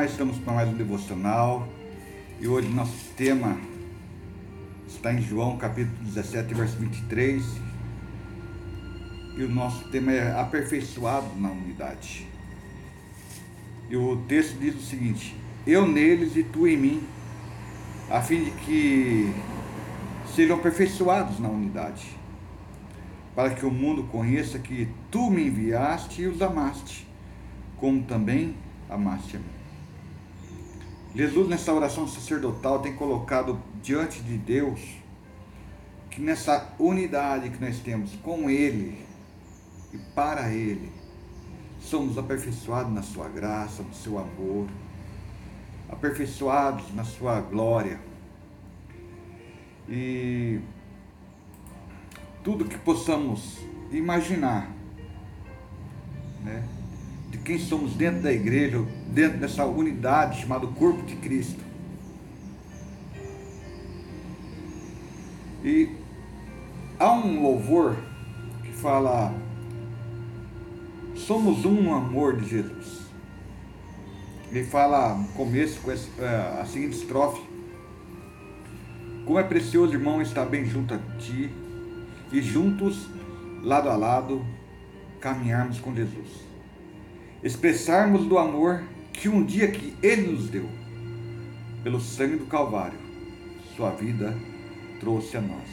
mais um devocional e hoje nosso tema está em João capítulo 17, verso 23 e o nosso tema é aperfeiçoado na unidade. E o texto diz o seguinte: Eu neles e tu em mim, a fim de que sejam aperfeiçoados na unidade, para que o mundo conheça que tu me enviaste e os amaste, como também amaste a mim. Jesus, nessa oração sacerdotal, tem colocado diante de Deus que nessa unidade que nós temos com Ele e para Ele, somos aperfeiçoados na Sua graça, no Seu amor, aperfeiçoados na Sua glória. E tudo que possamos imaginar, né? Quem somos dentro da igreja, dentro dessa unidade chamada corpo de Cristo. E há um louvor que fala: Somos um amor de Jesus. Ele fala no começo com é, a seguinte estrofe: Como é precioso, irmão, estar bem junto a ti e juntos, lado a lado, caminharmos com Jesus expressarmos do amor que um dia que Ele nos deu, pelo sangue do Calvário, Sua vida trouxe a nós.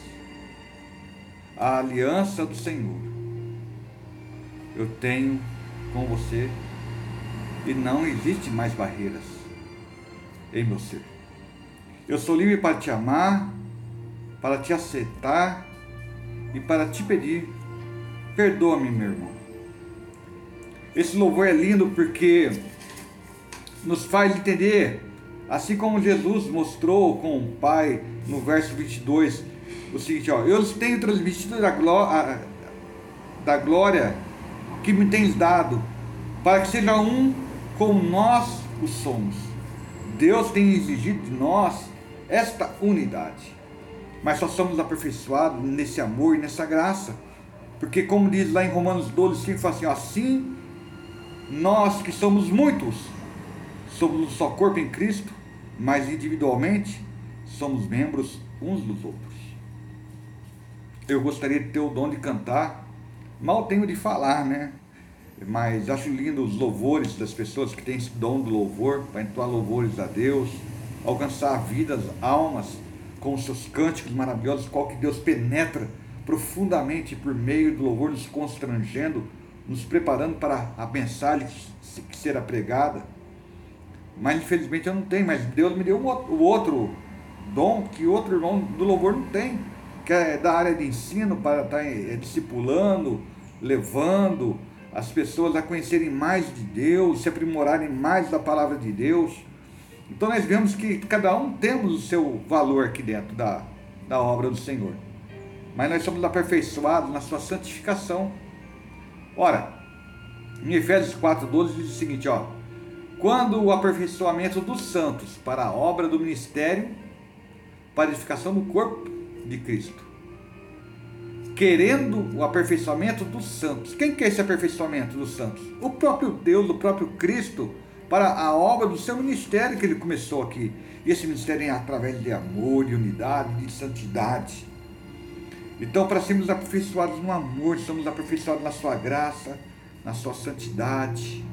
A aliança do Senhor eu tenho com você e não existe mais barreiras em meu ser. Eu sou livre para te amar, para te aceitar e para te pedir: perdoa-me, meu irmão esse louvor é lindo porque nos faz entender, assim como Jesus mostrou com o Pai no verso 22, o seguinte: ó, Eu tenho transmitido da glória, da glória que me tens dado, para que seja um como nós o somos. Deus tem exigido de nós esta unidade, mas só somos aperfeiçoados nesse amor e nessa graça. Porque, como diz lá em Romanos 12, 5, fala assim: ó, assim nós que somos muitos, somos um só corpo em Cristo, mas individualmente somos membros uns dos outros. Eu gostaria de ter o dom de cantar, mal tenho de falar, né? Mas acho lindo os louvores das pessoas que têm esse dom do louvor, para entoar louvores a Deus, alcançar vidas, almas, com os seus cânticos maravilhosos, qual que Deus penetra profundamente por meio do louvor, nos constrangendo nos preparando para a mensagem que será pregada. Mas infelizmente eu não tenho, mas Deus me deu o outro dom que outro irmão do louvor não tem, que é da área de ensino para estar é, discipulando, levando as pessoas a conhecerem mais de Deus, se aprimorarem mais da palavra de Deus. Então nós vemos que cada um temos o seu valor aqui dentro da, da obra do Senhor. Mas nós somos aperfeiçoados na sua santificação. Ora, em Efésios 4,12 diz o seguinte: ó, quando o aperfeiçoamento dos santos para a obra do ministério, para a edificação do corpo de Cristo. Querendo o aperfeiçoamento dos santos. Quem quer esse aperfeiçoamento dos santos? O próprio Deus, o próprio Cristo, para a obra do seu ministério que ele começou aqui. E esse ministério é através de amor, de unidade, de santidade. Então, para sermos aperfeiçoados no amor, somos aperfeiçoados na sua graça, na sua santidade.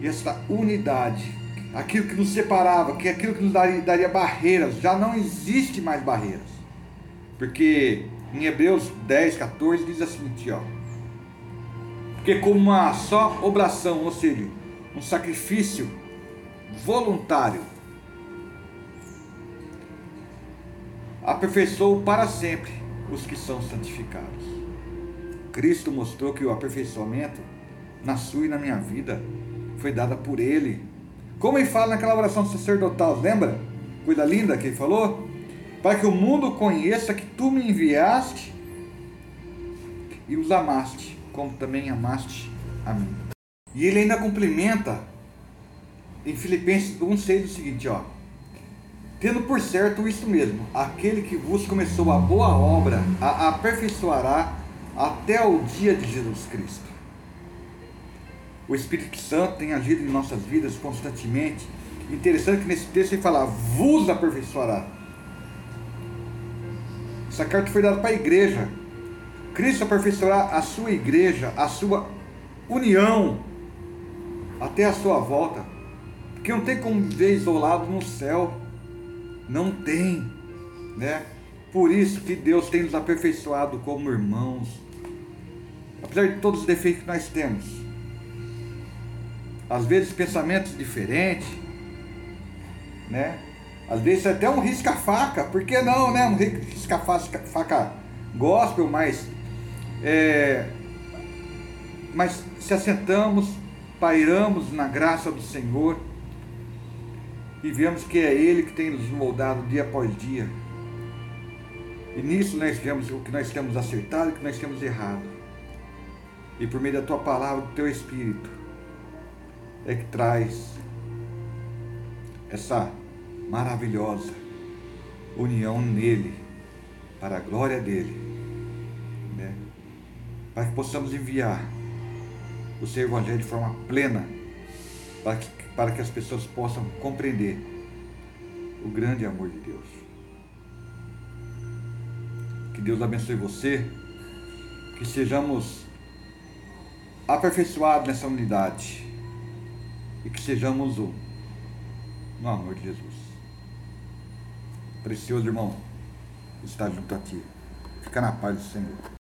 E essa unidade, aquilo que nos separava, que aquilo que nos daria, daria barreiras, já não existe mais barreiras. Porque em Hebreus 10, 14 diz assim, ó. Porque como uma só obração, ou seja, um sacrifício voluntário, aperfeiçoou para sempre os que são santificados. Cristo mostrou que o aperfeiçoamento na sua e na minha vida foi dada por Ele. Como ele fala naquela oração sacerdotal, lembra? Coisa linda que ele falou? Para que o mundo conheça que tu me enviaste e os amaste, como também amaste a mim. E ele ainda complementa em Filipenses 1,6 o seguinte, ó Tendo por certo isto mesmo, aquele que vos começou a boa obra, a aperfeiçoará até o dia de Jesus Cristo. O Espírito Santo tem agido em nossas vidas constantemente. Interessante que nesse texto ele fala: vos aperfeiçoará. Essa carta foi dada para a igreja. Cristo aperfeiçoará a sua igreja, a sua união, até a sua volta. Porque não tem como viver isolado no céu. Não tem, né? Por isso que Deus tem nos aperfeiçoado como irmãos. Apesar de todos os defeitos que nós temos. Às vezes pensamentos diferentes, né? Às vezes até um risca-faca, por que não, né? Um risca-faca gospel, mas, é, mas se assentamos, pairamos na graça do Senhor e vemos que é Ele que tem nos moldado dia após dia. E nisso nós vemos o que nós temos acertado e o que nós temos errado. E por meio da tua palavra, do teu Espírito, é que traz essa maravilhosa união nele, para a glória dele, né? para que possamos enviar o seu Evangelho de forma plena, para que, para que as pessoas possam compreender o grande amor de Deus. Que Deus abençoe você, que sejamos aperfeiçoados nessa unidade e que sejamos um no amor de Jesus. Precioso irmão, está junto a ti. Fica na paz do Senhor.